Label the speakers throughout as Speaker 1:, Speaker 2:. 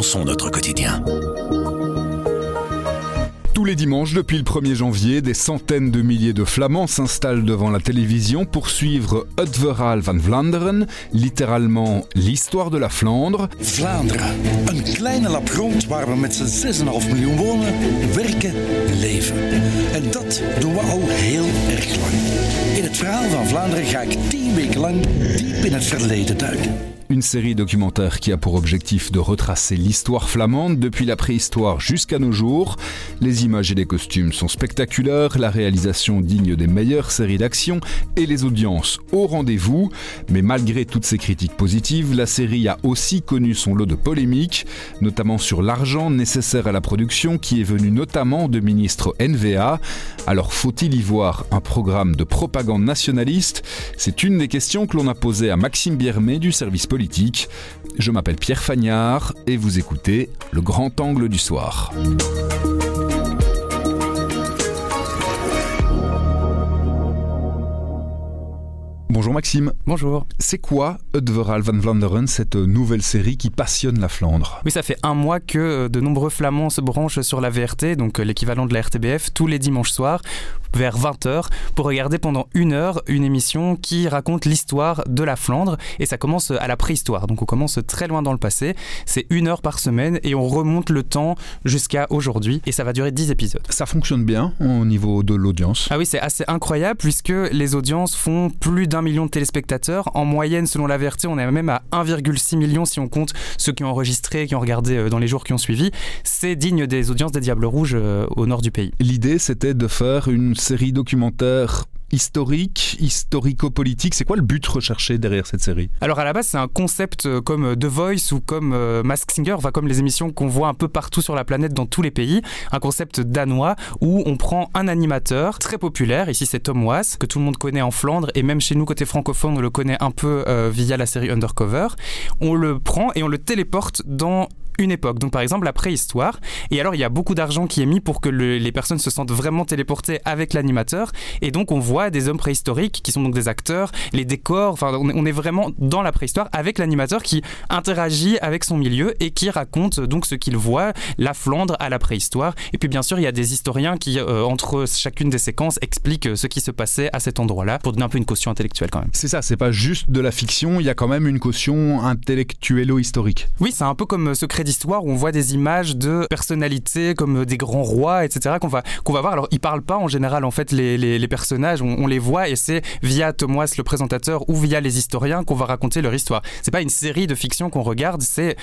Speaker 1: repensons notre quotidien.
Speaker 2: Tous les dimanches, depuis le 1er janvier, des centaines de milliers de Flamands s'installent devant la télévision pour suivre Het Verhaal van Vlaanderen, littéralement l'histoire de la Flandre.
Speaker 3: Vlaanderen, een kleine lap grond waar we met z'n 6,5 miljoen wonen, werken, leven. En dat doen we al heel erg lang. In het verhaal van Vlaanderen ga ik 10 weken lang diep in het verleden duiken.
Speaker 2: Une série documentaire qui a pour objectif de retracer l'histoire flamande depuis la préhistoire jusqu'à nos jours. Les images et les costumes sont spectaculaires, la réalisation digne des meilleures séries d'action et les audiences au rendez-vous. Mais malgré toutes ces critiques positives, la série a aussi connu son lot de polémiques, notamment sur l'argent nécessaire à la production qui est venu notamment de ministres NVA. Alors faut-il y voir un programme de propagande nationaliste? C'est une des questions que l'on a posées à Maxime Biermé du service politique politique. Je m'appelle Pierre Fagnard et vous écoutez Le Grand Angle du Soir. Bonjour Maxime.
Speaker 4: Bonjour.
Speaker 2: C'est quoi Udveral van Vlaanderen, cette nouvelle série qui passionne la Flandre?
Speaker 4: Oui, ça fait un mois que de nombreux Flamands se branchent sur la VRT, donc l'équivalent de la RTBF, tous les dimanches soirs, vers 20h, pour regarder pendant une heure une émission qui raconte l'histoire de la Flandre. Et ça commence à la préhistoire, donc on commence très loin dans le passé. C'est une heure par semaine et on remonte le temps jusqu'à aujourd'hui. Et ça va durer 10 épisodes.
Speaker 2: Ça fonctionne bien au niveau de l'audience
Speaker 4: Ah oui, c'est assez incroyable puisque les audiences font plus d'un million de téléspectateurs. En moyenne, selon la VRT, on est même à 1,6 million si on compte ceux qui ont enregistré, qui ont regardé euh, dans les jours qui ont suivi. C'est digne des audiences des Diables Rouges euh, au nord du pays.
Speaker 2: L'idée, c'était de faire une série documentaire historique, historico-politique. C'est quoi le but recherché derrière cette série?
Speaker 4: Alors à la base, c'est un concept euh, comme The Voice ou comme euh, Mask Singer, enfin comme les émissions qu'on voit un peu partout sur la planète dans tous les pays. Un concept danois où on prend un animateur très populaire, ici c'est Tom Was, que tout le monde connaît en Flandre et même chez nous côté francophone, on le connaît un peu euh, via la série Undercover. On le prend et on le téléporte dans une époque. Donc par exemple la préhistoire. Et alors il y a beaucoup d'argent qui est mis pour que le, les personnes se sentent vraiment téléportées avec l'animateur. Et donc on voit des hommes préhistoriques qui sont donc des acteurs, les décors. Enfin on est, vraiment dans la préhistoire avec l'animateur qui interagit avec son milieu et qui raconte donc ce qu'il voit, la Flandre à la préhistoire. Et puis bien sûr il y a des historiens qui euh, entre chacune des séquences expliquent ce qui se passait à cet endroit-là pour donner un peu une caution intellectuelle quand même.
Speaker 2: C'est ça, c'est pas juste de la fiction, il y a quand même une caution intellectuello-historique.
Speaker 4: Oui, c'est un peu comme ce crédit d'histoire où on voit des images de personnalités comme des grands rois, etc. qu'on va, qu'on va voir. Alors, ils parlent pas en général, en fait, les, les, les personnages, on, on, les voit et c'est via Thomas, le présentateur, ou via les historiens qu'on va raconter leur histoire. C'est pas une série de fiction qu'on regarde, c'est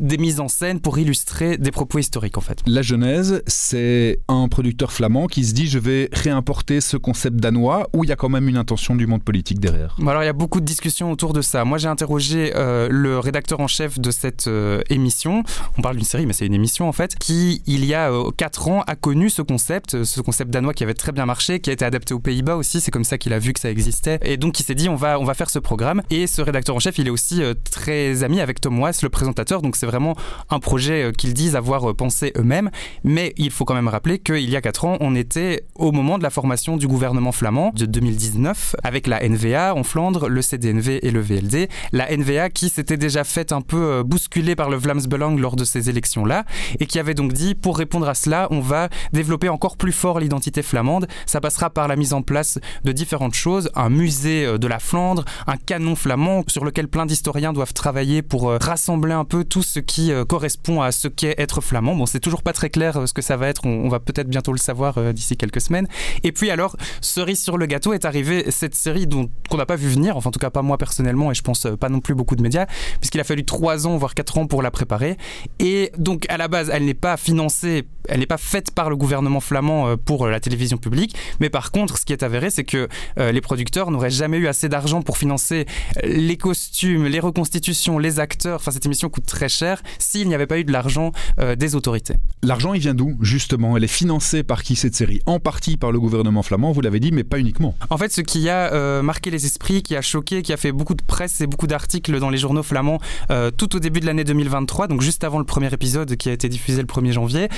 Speaker 4: des mises en scène pour illustrer des propos historiques, en fait.
Speaker 2: La Genèse, c'est un producteur flamand qui se dit je vais réimporter ce concept danois où il y a quand même une intention du monde politique derrière.
Speaker 4: Alors, il y a beaucoup de discussions autour de ça. Moi, j'ai interrogé euh, le rédacteur en chef de cette euh, émission on parle d'une série, mais c'est une émission en fait, qui il y a 4 euh, ans a connu ce concept, ce concept danois qui avait très bien marché, qui a été adapté aux Pays-Bas aussi. C'est comme ça qu'il a vu que ça existait, et donc il s'est dit on va on va faire ce programme. Et ce rédacteur en chef, il est aussi euh, très ami avec Tom Was, le présentateur. Donc c'est vraiment un projet euh, qu'ils disent avoir pensé eux-mêmes. Mais il faut quand même rappeler qu'il y a 4 ans, on était au moment de la formation du gouvernement flamand de 2019 avec la NVA en Flandre, le CDNV et le VLD. La NVA qui s'était déjà fait un peu bousculer par le Vlaams Belang lors de ces élections-là, et qui avait donc dit, pour répondre à cela, on va développer encore plus fort l'identité flamande. Ça passera par la mise en place de différentes choses, un musée euh, de la Flandre, un canon flamand sur lequel plein d'historiens doivent travailler pour euh, rassembler un peu tout ce qui euh, correspond à ce qu'est être flamand. Bon, c'est toujours pas très clair ce que ça va être, on, va peut-être bientôt le savoir d'ici quelques semaines. Et puis alors, cerise sur le gâteau est arrivée cette série dont qu'on n'a pas vu venir, enfin en tout cas pas moi personnellement, et je pense pas non plus beaucoup de médias, puisqu'il a fallu trois ans, voire quatre ans pour la préparer. Et donc à la base, elle n'est pas financée, elle n'est pas faite par le gouvernement flamand euh, pour la télévision publique, mais par contre, ce qui est avéré, c'est que euh, les producteurs n'auraient jamais eu assez d'argent pour financer les costumes, les reconstitutions, les acteurs. Enfin, cette émission coûte très cher s'il n'y avait pas eu de l'argent euh, des autorités.
Speaker 2: L'argent, il vient d'où justement? Elle est financée par qui cette série? En partie par le gouvernement flamand, vous l'avez dit, mais pas uniquement.
Speaker 4: En fait, ce qui a euh, marqué les esprits, qui a choqué, qui a fait beaucoup de presse et beaucoup d'articles dans les journaux flamands euh, tout au début de l'année 2023, donc juste juste avant le premier épisode qui a été diffusé le 1er janvier.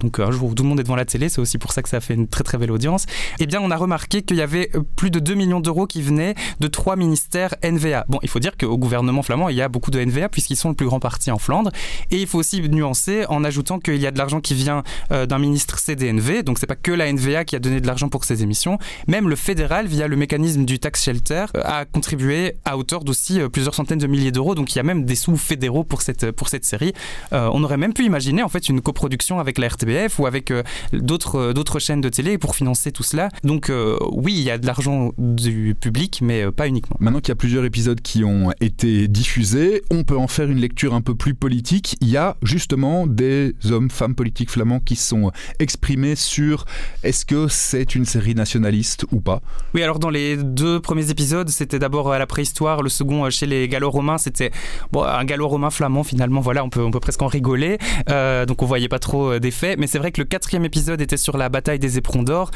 Speaker 4: donc un jour où tout le monde est devant la télé, c'est aussi pour ça que ça a fait une très très belle audience. Eh bien, on a remarqué qu'il y avait plus de 2 millions d'euros qui venaient de trois ministères NVA. Bon, il faut dire qu'au gouvernement flamand, il y a beaucoup de NVA puisqu'ils sont le plus grand parti en Flandre. Et il faut aussi nuancer en ajoutant qu'il y a de l'argent qui vient d'un ministre CDNV, donc c'est pas que la NVA qui a donné de l'argent pour ces émissions. Même le fédéral, via le mécanisme du tax shelter, a contribué à hauteur d'aussi plusieurs centaines de milliers d'euros. Donc il y a même des sous fédéraux pour cette, pour cette série. On aurait même pu imaginer en fait une coproduction avec la RTBF ou avec d'autres, d'autres chaînes de télé pour financer tout cela. Donc oui, il y a de l'argent du public, mais pas uniquement.
Speaker 2: Maintenant qu'il y a plusieurs épisodes qui ont été diffusés, on peut en faire une lecture un peu plus politique. Il y a justement des hommes, femmes politiques flamands qui sont exprimés sur est-ce que c'est une série nationaliste ou pas
Speaker 4: Oui, alors dans les deux premiers épisodes, c'était d'abord à la préhistoire, le second chez les gallo-romains, c'était bon, un gallo-romain flamand finalement, voilà, on peut, on peut presque en rigoler, euh, donc on voyait pas trop d'effets, mais c'est vrai que le quatrième épisode était sur la bataille des éperons d'or.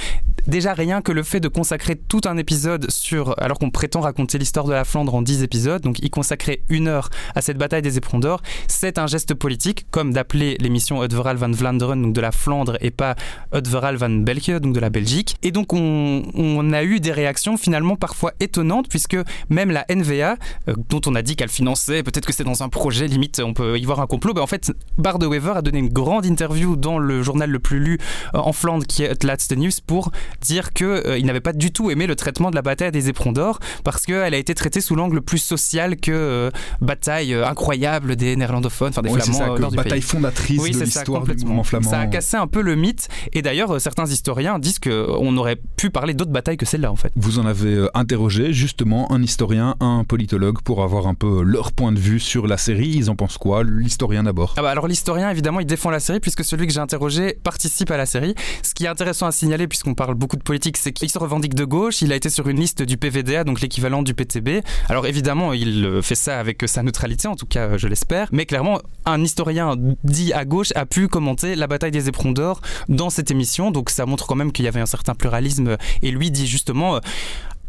Speaker 4: Déjà rien que le fait de consacrer tout un épisode sur, alors qu'on prétend raconter l'histoire de la Flandre en dix épisodes, donc y consacrer une heure à cette bataille des éperons d'or, c'est un geste politique, comme d'appeler l'émission Udveral van Vlaanderen, donc de la Flandre, et pas Udveral van België, donc de la Belgique. Et donc on, a eu des réactions finalement parfois étonnantes, puisque même la NVA, euh, dont on a dit qu'elle finançait, peut-être que c'est dans un projet, limite on peut y voir un complot, ben en fait Bard Wever a donné une grande interview dans le journal le plus lu euh, en Flandre, qui est Laatste News, pour dire qu'il euh, n'avait pas du tout aimé le traitement de la bataille des éperons d'or, parce qu'elle a été traitée sous l'angle plus social que euh, bataille euh, incroyable des néerlandophones, enfin des
Speaker 2: c'est
Speaker 4: flamands.
Speaker 2: ça,
Speaker 4: euh,
Speaker 2: que
Speaker 4: nord du
Speaker 2: bataille
Speaker 4: pays.
Speaker 2: fondatrice
Speaker 4: Oui,
Speaker 2: de l'histoire du mouvement flamand.
Speaker 4: Ça a cassé un peu le mythe. Et d'ailleurs, certains historiens disent qu'on aurait pu parler d'autres batailles que celle-là, en fait.
Speaker 2: Vous en avez interrogé justement un historien, un politologue pour avoir un peu leur point de vue sur la série. Ils en pensent quoi L'historien d'abord?
Speaker 4: Ah bah alors l'historien évidemment il défend la série puisque celui que j'ai interrogé participe à la série. Ce qui est intéressant à signaler puisqu'on parle beaucoup de politique c'est qu'il se revendique de gauche, il a été sur une liste du PVDA donc l'équivalent du PTB. Alors évidemment il euh, fait ça avec euh, sa neutralité en tout cas euh, je l'espère, mais clairement un historien dit à gauche a pu commenter la bataille des éperons d'or dans cette émission. Donc ça montre quand même qu'il y avait un certain pluralisme. Et lui dit justement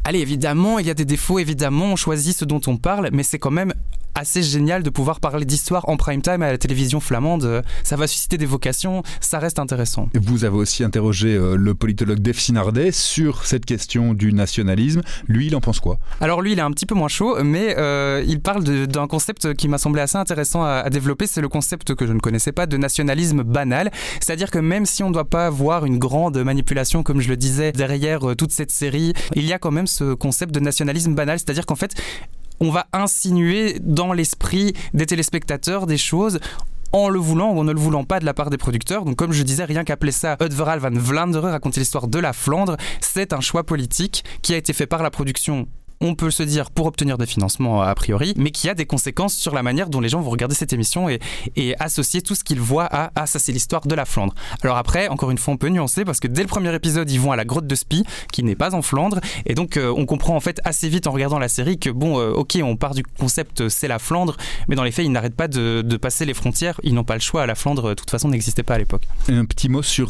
Speaker 4: Allez, évidemment, il y a des défauts, évidemment, on choisit ce dont on parle, mais c'est quand même assez génial de pouvoir parler d'histoire en prime time à la télévision flamande. Euh, Ça va susciter des vocations, ça reste intéressant.
Speaker 2: Vous avez aussi interrogé euh, le politologue Dave Sinardet sur cette question du nationalisme. Lui, il en pense quoi?
Speaker 4: Alors lui, il est un petit peu moins chaud, mais euh, il parle d'un concept qui m'a semblé assez intéressant à, à développer. C'est le concept que je ne connaissais pas de nationalisme banal. C'est-à-dire que même si on ne doit pas voir une grande manipulation, comme je le disais, derrière toute cette série, il y a quand même ce concept de nationalisme banal. C'est-à-dire qu'en fait, on va insinuer dans l'esprit des téléspectateurs des choses en le voulant ou en ne le voulant pas de la part des producteurs. Donc comme je disais, rien qu'appeler ça Udveral van Vlaanderen, raconter l'histoire de la Flandre, c'est un choix politique qui a été fait par la production on peut se dire pour obtenir des financements a priori, mais qui a des conséquences sur la manière dont les gens vont regarder cette émission et, associer tout ce qu'ils voient à ça c'est l'histoire de la Flandre. Alors après, encore une fois, on peut nuancer parce que dès le premier épisode, ils vont à la grotte de Spie, qui n'est pas en Flandre, et donc euh, on comprend en fait assez vite en regardant la série que bon, euh, ok, on part du concept euh, c'est la Flandre, mais dans les faits, ils n'arrêtent pas de, passer les frontières. Ils n'ont pas le choix. La Flandre, de toute façon, n'existait pas à l'époque.
Speaker 2: Un petit mot sur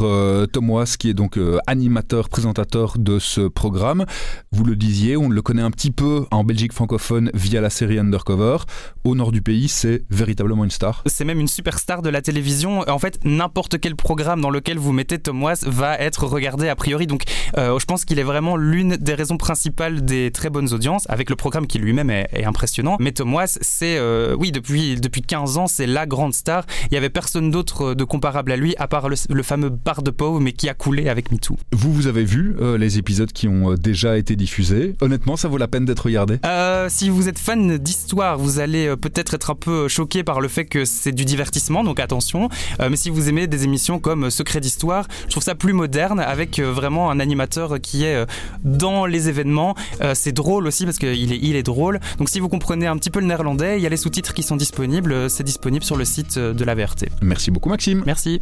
Speaker 2: Tom qui est donc animateur, présentateur de ce programme. Vous le disiez, on le connaît un petit peu en Belgique francophone via la série Undercover. Au nord du pays, c'est véritablement une star.
Speaker 4: C'est même une superstar de la télévision. En fait, n'importe quel programme dans lequel vous mettez Tom va être regardé a priori. Donc, euh, je pense qu'il est vraiment l'une des raisons principales des très bonnes audiences, avec le programme qui lui-même est, est impressionnant. Mais Tom c'est, euh, oui, depuis, depuis 15 ans, c'est la grande star. Il n'y avait personne d'autre de comparable à lui, à part le, le fameux bar de Pau, mais qui a coulé avec MeToo.
Speaker 2: Vous, vous avez vu euh, les épisodes qui ont euh, déjà été diffusés. Honnêtement, ça vaut la peine d'être regardé.
Speaker 4: Euh, si vous êtes fan d'histoire, vous allez euh, peut-être être un peu choqué par le fait que c'est du divertissement, donc attention. Euh, mais si vous aimez des émissions comme euh, Secret d'Histoire, je trouve ça plus moderne, avec euh, vraiment un animateur qui est euh, dans les événements. Euh, c'est drôle aussi parce qu'il est, il est drôle. Donc si vous comprenez un petit peu le néerlandais, il y a les sous-titres qui sont disponibles. Euh, C'est disponible sur le site euh, de la VRT.
Speaker 2: Merci beaucoup, Maxime.
Speaker 4: Merci.